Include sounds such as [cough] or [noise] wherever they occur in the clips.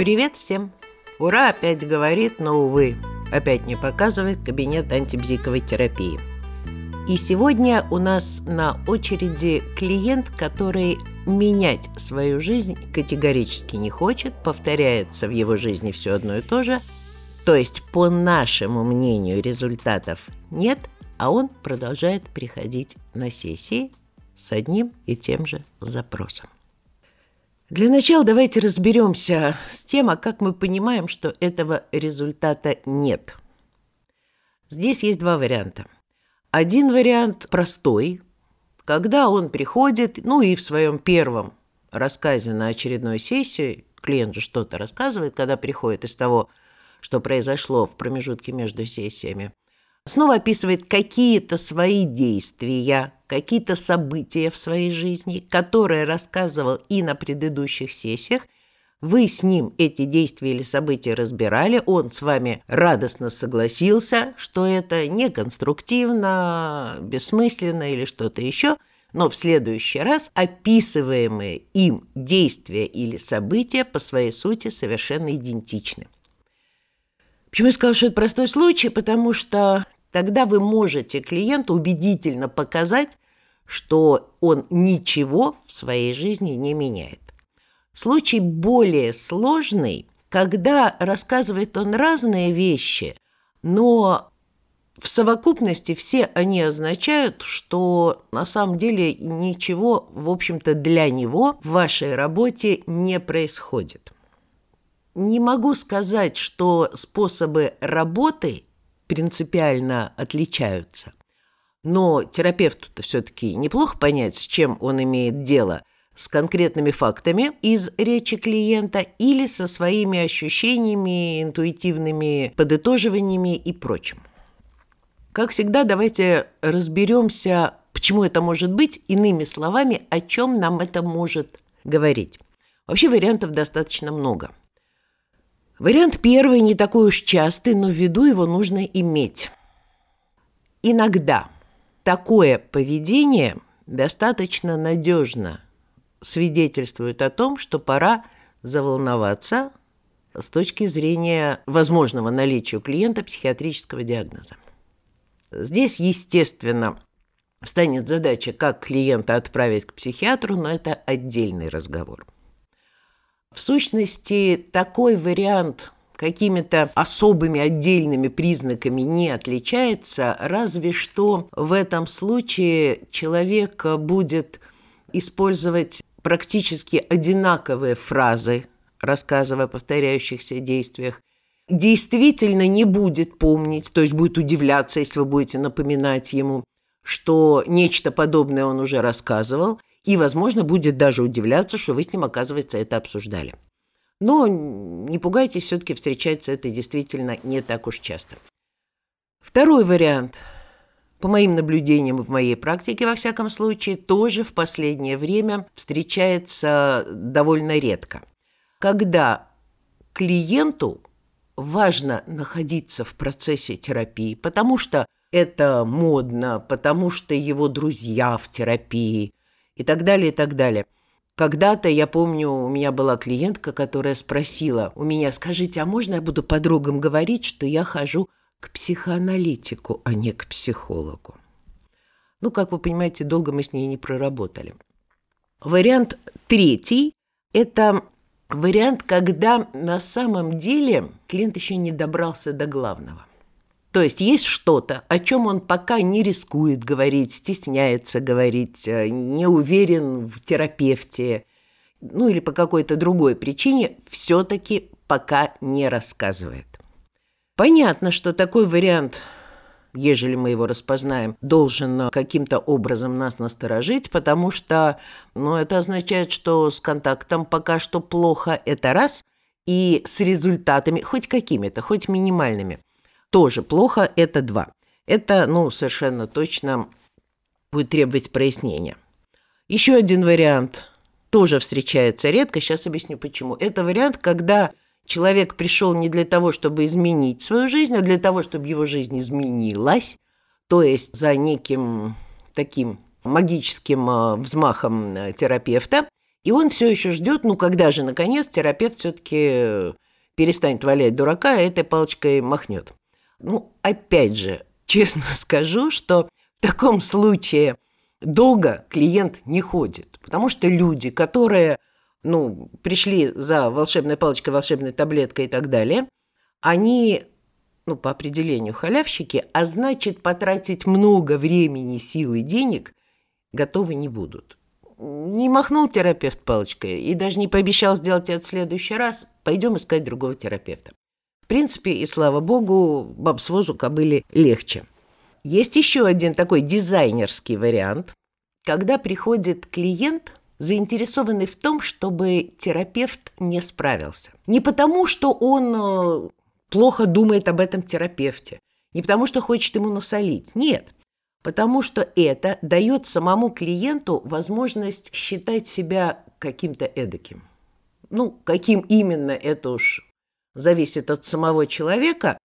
Привет всем! Ура опять говорит, но, увы, опять не показывает кабинет антибзиковой терапии. И сегодня у нас на очереди клиент, который менять свою жизнь категорически не хочет, повторяется в его жизни все одно и то же, то есть, по нашему мнению, результатов нет, а он продолжает приходить на сессии с одним и тем же запросом. Для начала давайте разберемся с тем, а как мы понимаем, что этого результата нет. Здесь есть два варианта. Один вариант простой, когда он приходит, ну и в своем первом рассказе на очередной сессии, клиент же что-то рассказывает, когда приходит из того, что произошло в промежутке между сессиями, снова описывает какие-то свои действия, какие-то события в своей жизни, которые рассказывал и на предыдущих сессиях. Вы с ним эти действия или события разбирали, он с вами радостно согласился, что это неконструктивно, бессмысленно или что-то еще, но в следующий раз описываемые им действия или события по своей сути совершенно идентичны. Почему я сказала, что это простой случай? Потому что тогда вы можете клиенту убедительно показать, что он ничего в своей жизни не меняет. Случай более сложный, когда рассказывает он разные вещи, но в совокупности все они означают, что на самом деле ничего, в общем-то, для него в вашей работе не происходит. Не могу сказать, что способы работы принципиально отличаются. Но терапевту-то все-таки неплохо понять, с чем он имеет дело – с конкретными фактами из речи клиента или со своими ощущениями, интуитивными подытоживаниями и прочим. Как всегда, давайте разберемся, почему это может быть, иными словами, о чем нам это может говорить. Вообще вариантов достаточно много. Вариант первый не такой уж частый, но в виду его нужно иметь. Иногда такое поведение достаточно надежно свидетельствует о том, что пора заволноваться с точки зрения возможного наличия у клиента психиатрического диагноза. Здесь, естественно, встанет задача, как клиента отправить к психиатру, но это отдельный разговор – в сущности, такой вариант какими-то особыми отдельными признаками не отличается, разве что в этом случае человек будет использовать практически одинаковые фразы, рассказывая о повторяющихся действиях, действительно не будет помнить, то есть будет удивляться, если вы будете напоминать ему, что нечто подобное он уже рассказывал – и, возможно, будет даже удивляться, что вы с ним, оказывается, это обсуждали. Но не пугайтесь, все-таки встречается это действительно не так уж часто. Второй вариант, по моим наблюдениям в моей практике, во всяком случае, тоже в последнее время встречается довольно редко. Когда клиенту важно находиться в процессе терапии, потому что это модно, потому что его друзья в терапии, и так далее, и так далее. Когда-то, я помню, у меня была клиентка, которая спросила у меня, скажите, а можно я буду подругам говорить, что я хожу к психоаналитику, а не к психологу? Ну, как вы понимаете, долго мы с ней не проработали. Вариант третий – это вариант, когда на самом деле клиент еще не добрался до главного. То есть есть что-то, о чем он пока не рискует говорить, стесняется говорить, э, не уверен в терапевте, ну или по какой-то другой причине, все-таки пока не рассказывает. Понятно, что такой вариант, ежели мы его распознаем, должен каким-то образом нас насторожить, потому что ну, это означает, что с контактом пока что плохо, это раз, и с результатами, хоть какими-то, хоть минимальными – тоже плохо, это два. Это, ну, совершенно точно будет требовать прояснения. Еще один вариант тоже встречается редко, сейчас объясню почему. Это вариант, когда человек пришел не для того, чтобы изменить свою жизнь, а для того, чтобы его жизнь изменилась, то есть за неким таким магическим э, взмахом э, терапевта, И он все еще ждет, ну когда же, наконец, терапевт все-таки перестанет валять дурака, и этой палочкой махнет. Ну, опять же, [laughs] честно скажу, что в таком случае долго клиент не ходит, потому что люди, которые ну, пришли за волшебной палочкой, волшебной таблеткой и так далее, они, ну, по определению халявщики, а значит, потратить много времени, сил и денег готовы не будут. Не махнул терапевт палочкой и даже не пообещал сделать это в следующий раз, пойдем искать другого терапевта. Принципе, и слава богу, баб с возу кобыли легче. Есть еще один такой дизайнерский вариант, когда приходит клиент, заинтересованный в том, чтобы терапевт не справился. Не потому, что он э, плохо думает об этом терапевте, не потому, что хочет ему насолить. Нет, потому что это дает самому клиенту возможность считать себя каким-то эдаким. Ну, каким именно, это уж зависит от самого человека.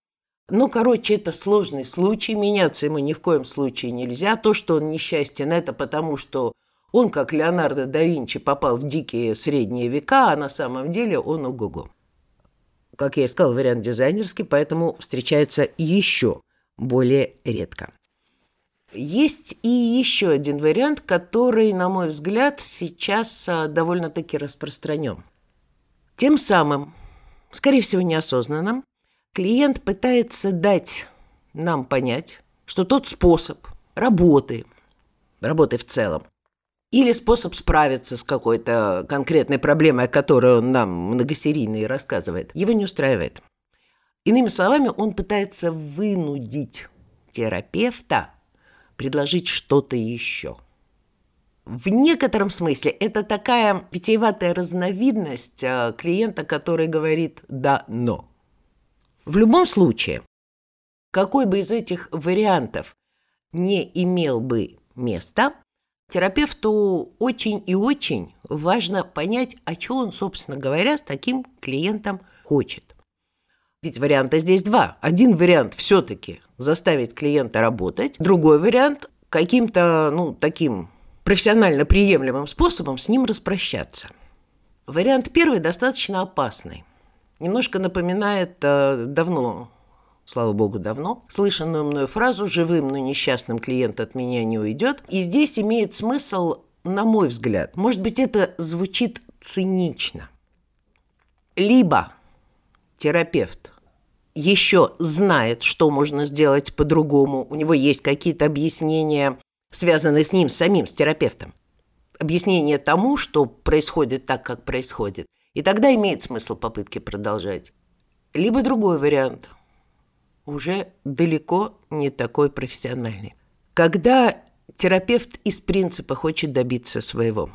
Ну, короче, это сложный случай, меняться ему ни в коем случае нельзя. То, что он несчастен, это потому, что он, как Леонардо да Винчи, попал в дикие средние века, а на самом деле он ого-го. Как я и сказал, вариант дизайнерский, поэтому встречается еще более редко. Есть и еще один вариант, который, на мой взгляд, сейчас а, довольно-таки распространен. Тем самым, скорее всего, неосознанно, клиент пытается дать нам понять, что тот способ работы, работы в целом, или способ справиться с какой-то конкретной проблемой, о которой он нам многосерийно рассказывает, его не устраивает. Иными словами, он пытается вынудить терапевта предложить что-то еще. В некотором смысле это такая витиеватая разновидность а, клиента, который говорит «да, но». В любом случае, какой бы из этих вариантов не имел бы места, терапевту очень и очень важно понять, о чем он, собственно говоря, с таким клиентом хочет. Ведь варианта здесь два. Один вариант все-таки заставить клиента работать, другой вариант каким-то, ну, таким профессионально приемлемым способом с ним распрощаться. Вариант первый достаточно опасный. Немножко напоминает э, давно, слава богу, давно, слышанную мною фразу «живым, но несчастным клиент от меня не уйдет». И здесь имеет смысл, на мой взгляд, может быть, это звучит цинично. Либо терапевт еще знает, что можно сделать по-другому, у него есть какие-то объяснения, связанные с ним, самим, с терапевтом. Объяснение тому, что происходит так, как происходит. И тогда имеет смысл попытки продолжать. Либо другой вариант, уже далеко не такой профессиональный. Когда терапевт из принципа хочет добиться своего.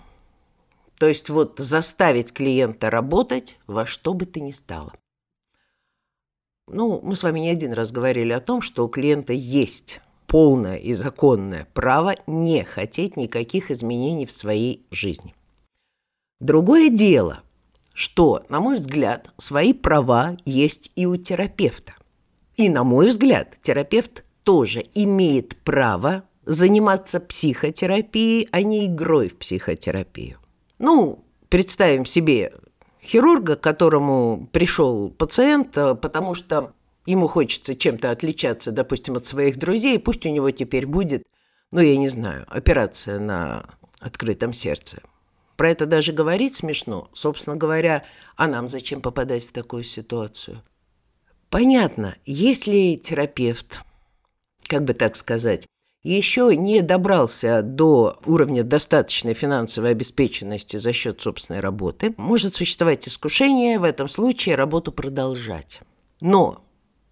То есть вот заставить клиента работать во что бы то ни стало. Ну, мы с вами не один раз говорили о том, что у клиента есть полное и законное право не хотеть никаких изменений в своей жизни. Другое дело, что, на мой взгляд, свои права есть и у терапевта. И, на мой взгляд, терапевт тоже имеет право заниматься психотерапией, а не игрой в психотерапию. Ну, представим себе хирурга, к которому пришел пациент, э, потому что ему хочется чем-то отличаться, допустим, от своих друзей, пусть у него теперь будет, ну, я не знаю, операция на открытом сердце. Про это даже говорить смешно. Собственно говоря, а нам зачем попадать в такую ситуацию? Понятно, если терапевт, как бы так сказать, еще не добрался до уровня достаточной финансовой обеспеченности за счет собственной работы, может существовать искушение в этом случае работу продолжать. Но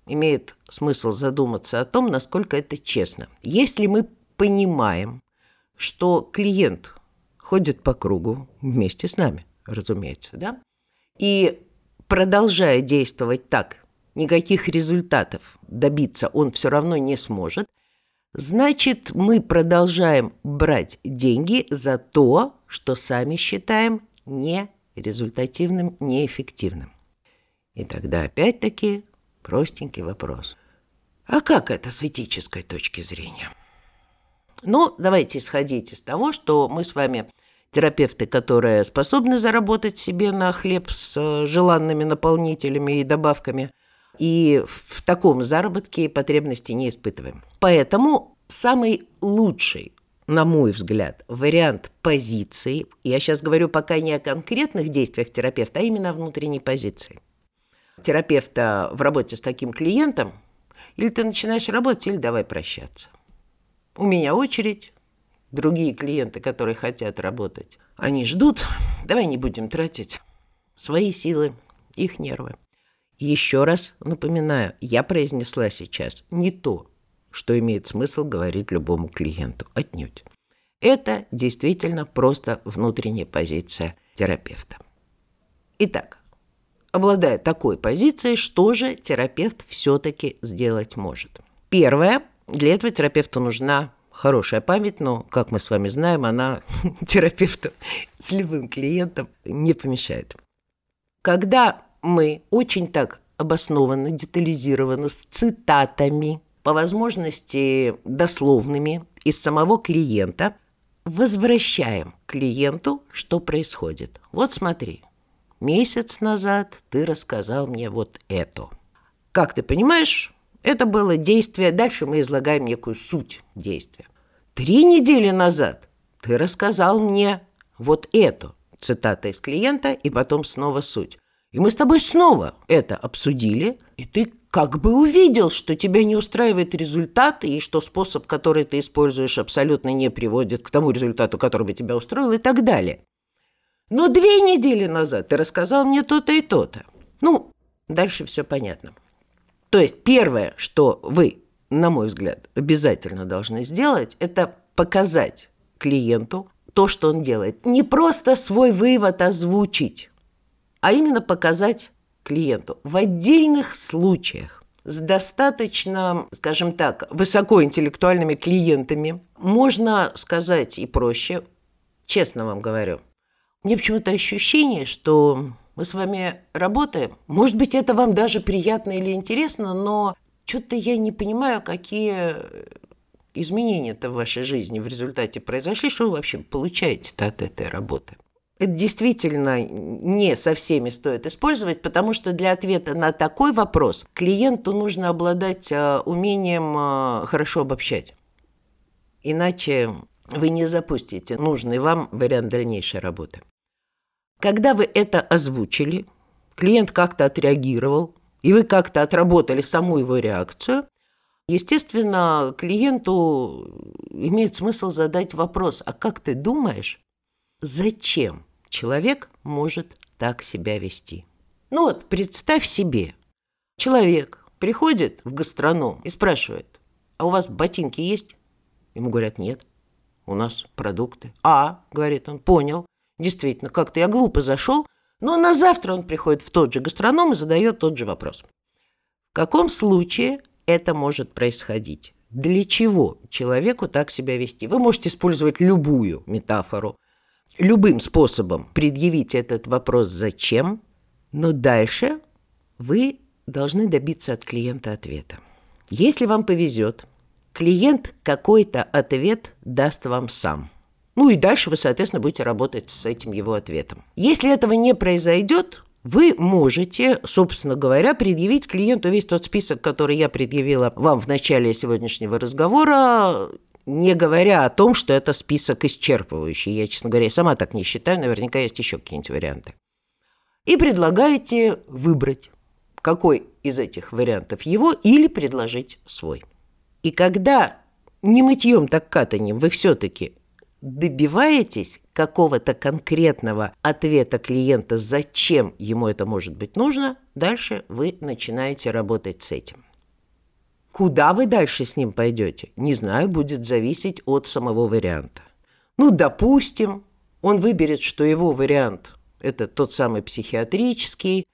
имеет смысл задуматься о том, насколько это честно. Если мы понимаем, что клиент ходит по кругу вместе с нами, разумеется, да, и продолжая действовать так, никаких результатов добиться он все равно не сможет, Значит, мы продолжаем брать деньги за то, что сами считаем нерезультативным, неэффективным. И тогда опять-таки простенький вопрос. А как это с этической точки зрения? Ну, давайте исходить из того, что мы с вами терапевты, которые способны заработать себе на хлеб с э, желанными наполнителями и добавками. И в таком заработке потребности не испытываем. Поэтому самый лучший на мой взгляд, вариант позиции, я сейчас говорю пока не о конкретных действиях терапевта, а именно о внутренней позиции. Терапевта в работе с таким клиентом, или ты начинаешь работать, или давай прощаться. У меня очередь, другие клиенты, которые хотят работать, они ждут, давай не будем тратить свои силы, их нервы. Еще раз напоминаю, я произнесла сейчас не то, что имеет смысл говорить любому клиенту. Отнюдь. Это действительно просто внутренняя позиция терапевта. Итак, обладая такой позицией, что же терапевт все-таки сделать может? Первое, для этого терапевту нужна хорошая память, но, как мы с вами знаем, она [laughs] терапевту с любым клиентом не помешает. Когда мы очень так обоснованно, детализированно, с цитатами по возможности дословными из самого клиента, возвращаем клиенту, что происходит. Вот смотри, месяц назад ты рассказал мне вот это. Как ты понимаешь, это было действие, дальше мы излагаем некую суть действия. Три недели назад ты рассказал мне вот это, цитата из клиента, и потом снова суть. И мы с тобой снова это обсудили, и ты как бы увидел, что тебя не устраивает результат, и что способ, который ты используешь, абсолютно не приводит к тому результату, который бы тебя устроил, и так далее. Но две недели назад ты рассказал мне то-то и то-то. Ну, дальше все понятно. То есть первое, что вы, на мой взгляд, обязательно должны сделать, это показать клиенту то, что он делает. Не просто свой вывод озвучить, а именно показать клиенту в отдельных случаях с достаточно, скажем так, высокоинтеллектуальными клиентами можно сказать и проще, честно вам говорю. Мне почему-то ощущение, что мы с вами работаем. Может быть, это вам даже приятно или интересно, но что-то я не понимаю, какие изменения-то в вашей жизни в результате произошли, что вы вообще получаете от этой работы. Это действительно не со всеми стоит использовать, потому что для ответа на такой вопрос клиенту нужно обладать а, умением а, хорошо обобщать. Иначе вы не запустите нужный вам вариант дальнейшей работы. Когда вы это озвучили, клиент как-то отреагировал, и вы как-то отработали саму его реакцию, естественно, клиенту имеет смысл задать вопрос, а как ты думаешь, зачем человек может так себя вести? Ну вот, представь себе, человек приходит в гастроном и спрашивает, а у вас ботинки есть? Ему говорят, нет, у нас продукты. А, говорит он, понял, Действительно, как-то я глупо зашел, но на завтра он приходит в тот же гастроном и задает тот же вопрос. В каком случае это может происходить? Для чего человеку так себя вести? Вы можете использовать любую метафору, любым способом предъявить этот вопрос «зачем?», но дальше вы должны добиться от клиента ответа. Если вам повезет, клиент какой-то ответ даст вам сам – ну и дальше вы, соответственно, будете работать с этим его ответом. Если этого не произойдет, вы можете, собственно говоря, предъявить клиенту весь тот список, который я предъявила вам в начале сегодняшнего разговора, не говоря о том, что это список исчерпывающий. Я, честно говоря, сама так не считаю, наверняка есть еще какие-нибудь варианты. И предлагаете выбрать, какой из этих вариантов его, или предложить свой. И когда не мытьем, так катанием вы все-таки добиваетесь какого-то конкретного ответа клиента, зачем ему это может быть нужно, дальше вы начинаете работать с этим. Куда вы дальше с ним пойдете, не знаю, будет зависеть от самого варианта. Ну, допустим, он выберет, что его вариант – это тот самый психиатрический,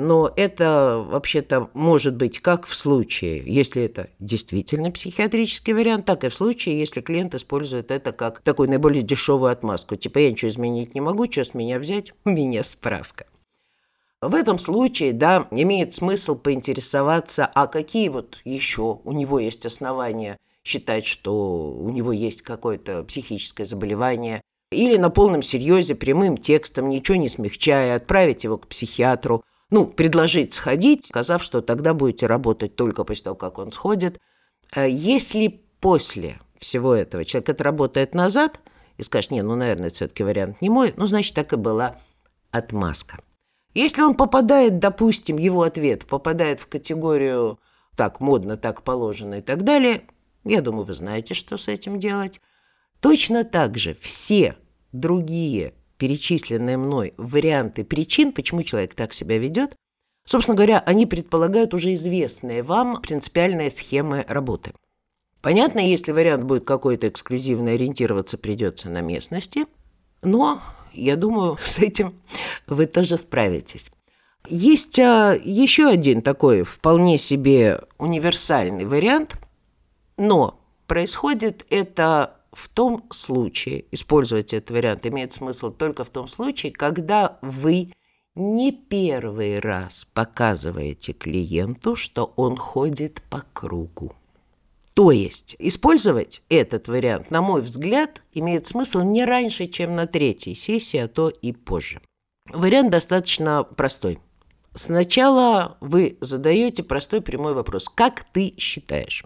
но это вообще-то может быть как в случае, если это действительно психиатрический вариант, так и в случае, если клиент использует это как такую наиболее дешевую отмазку. Типа я ничего изменить не могу, что с меня взять? У меня справка. В этом случае, да, имеет смысл поинтересоваться, а какие вот еще у него есть основания считать, что у него есть какое-то психическое заболевание, Или на полном серьезе, прямым текстом, ничего не смягчая, отправить его к психиатру. Ну, предложить сходить, сказав, что тогда будете работать только после того, как он сходит. Э, если после всего этого человек отработает назад и скажет, не, ну, наверное, все-таки вариант не мой, ну, значит, так и была отмазка. Если он попадает, допустим, его ответ попадает в категорию так модно, так положено и так далее, я думаю, вы знаете, что с этим делать. Точно так же все другие перечисленные мной варианты причин, почему человек так себя ведет, собственно говоря, они предполагают уже известные вам принципиальные схемы работы. Понятно, если вариант будет какой-то эксклюзивный, ориентироваться придется на местности, но я думаю, [laughs] с этим вы тоже справитесь. Есть а, еще один такой вполне себе универсальный вариант, но происходит это в том случае, использовать этот вариант имеет смысл только в том случае, когда вы не первый раз показываете клиенту, что он ходит по кругу. То есть использовать этот вариант, на мой взгляд, имеет смысл не раньше, чем на третьей сессии, а то и позже. Вариант достаточно простой. Сначала вы задаете простой прямой вопрос. Как ты считаешь,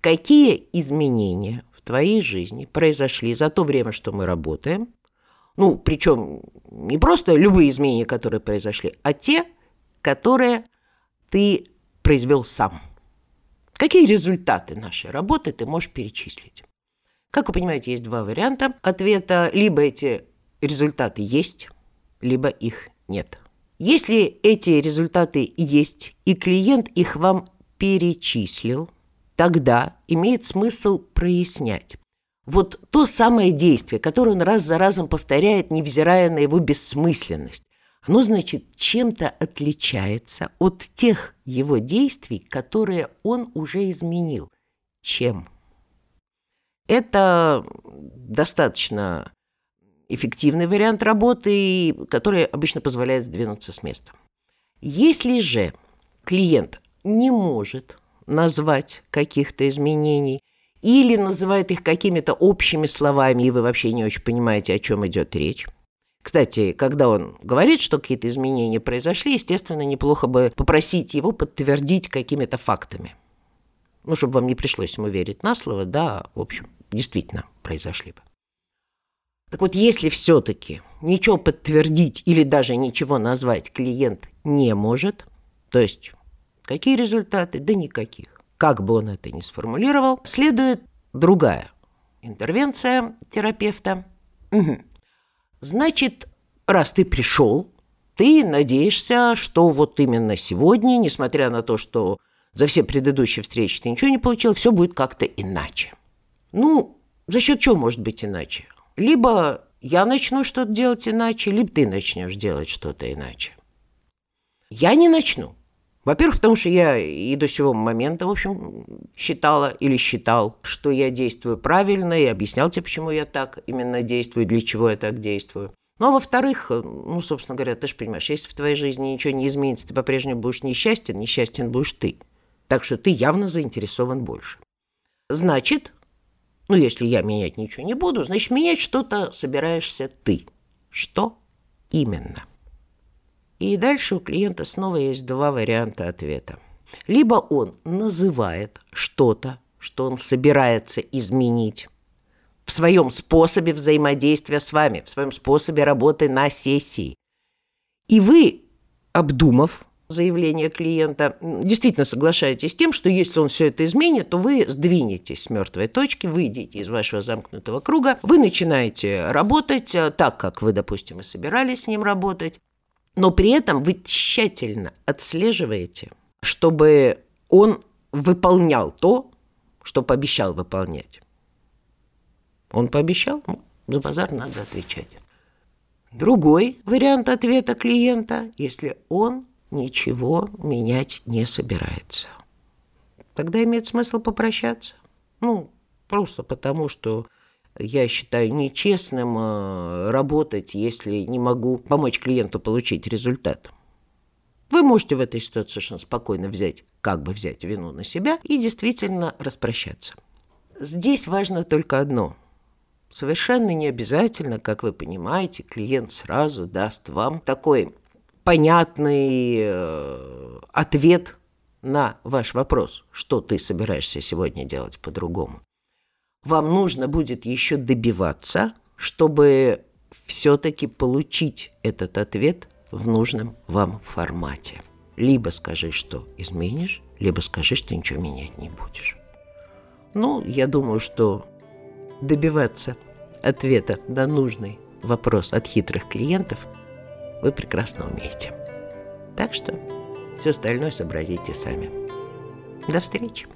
какие изменения твоей жизни произошли за то время, что мы работаем? Ну, причем не просто любые изменения, которые произошли, а те, которые ты произвел сам – Какие результаты нашей работы ты можешь перечислить? Как вы понимаете, есть два варианта ответа. Либо эти результаты есть, либо их нет. Если эти результаты есть, и клиент их вам перечислил, тогда имеет смысл прояснять. Вот то самое действие, которое он раз за разом повторяет, невзирая на его бессмысленность, оно, значит, чем-то отличается от тех его действий, которые он уже изменил. Чем? Это достаточно эффективный вариант работы, который обычно позволяет сдвинуться с места. Если же клиент не может назвать каких-то изменений или называет их какими-то общими словами, и вы вообще не очень понимаете, о чем идет речь, кстати, когда он говорит, что какие-то изменения произошли, естественно, неплохо бы попросить его подтвердить какими-то фактами. Ну, чтобы вам не пришлось ему верить на слово, да, в общем, действительно произошли бы. Так вот, если все-таки ничего подтвердить или даже ничего назвать клиент не может, то есть какие результаты? Да никаких. Как бы он это ни сформулировал, следует другая интервенция терапевта. Угу. Значит, раз ты пришел, ты надеешься, что вот именно сегодня, несмотря на то, что за все предыдущие встречи ты ничего не получил, все будет как-то иначе. Ну, за счет чего может быть иначе? Либо я начну что-то делать иначе, либо ты начнешь делать что-то иначе. Я не начну. Во-первых, потому что я и до сего момента, в общем, считала или считал, что я действую правильно, и объяснял тебе, почему я так именно действую, для чего я так действую. Ну, а во-вторых, ну, собственно говоря, ты же понимаешь, если в твоей жизни ничего не изменится, ты по-прежнему будешь несчастен, несчастен будешь ты. Так что ты явно заинтересован больше. Значит, ну, если я менять ничего не буду, значит, менять что-то собираешься ты. Что именно? И дальше у клиента снова есть два варианта ответа. Либо он называет что-то, что он собирается изменить в своем способе взаимодействия с вами, в своем способе работы на сессии. И вы, обдумав заявление клиента, действительно соглашаетесь с тем, что если он все это изменит, то вы сдвинетесь с мертвой точки, выйдете из вашего замкнутого круга, вы начинаете работать э, так, как вы, допустим, и собирались с ним работать, но при этом вы тщательно отслеживаете, чтобы он выполнял то, что пообещал выполнять. Он пообещал, ну, за базар надо отвечать. Другой вариант ответа клиента, если он ничего менять не собирается. Тогда имеет смысл попрощаться. Ну, просто потому, что я считаю нечестным э, работать, если не могу помочь клиенту получить результат. Вы можете в этой ситуации совершенно спокойно взять, как бы взять вину на себя и действительно распрощаться. Здесь важно только одно. Совершенно не обязательно, как вы понимаете, клиент сразу даст вам такой понятный э, ответ на ваш вопрос, что ты собираешься сегодня делать по-другому. Вам нужно будет еще добиваться, чтобы все-таки получить этот ответ в нужном вам формате. Либо скажи, что изменишь, либо скажи, что ничего менять не будешь. Ну, я думаю, что добиваться ответа на нужный вопрос от хитрых клиентов вы прекрасно умеете. Так что все остальное сообразите сами. До встречи!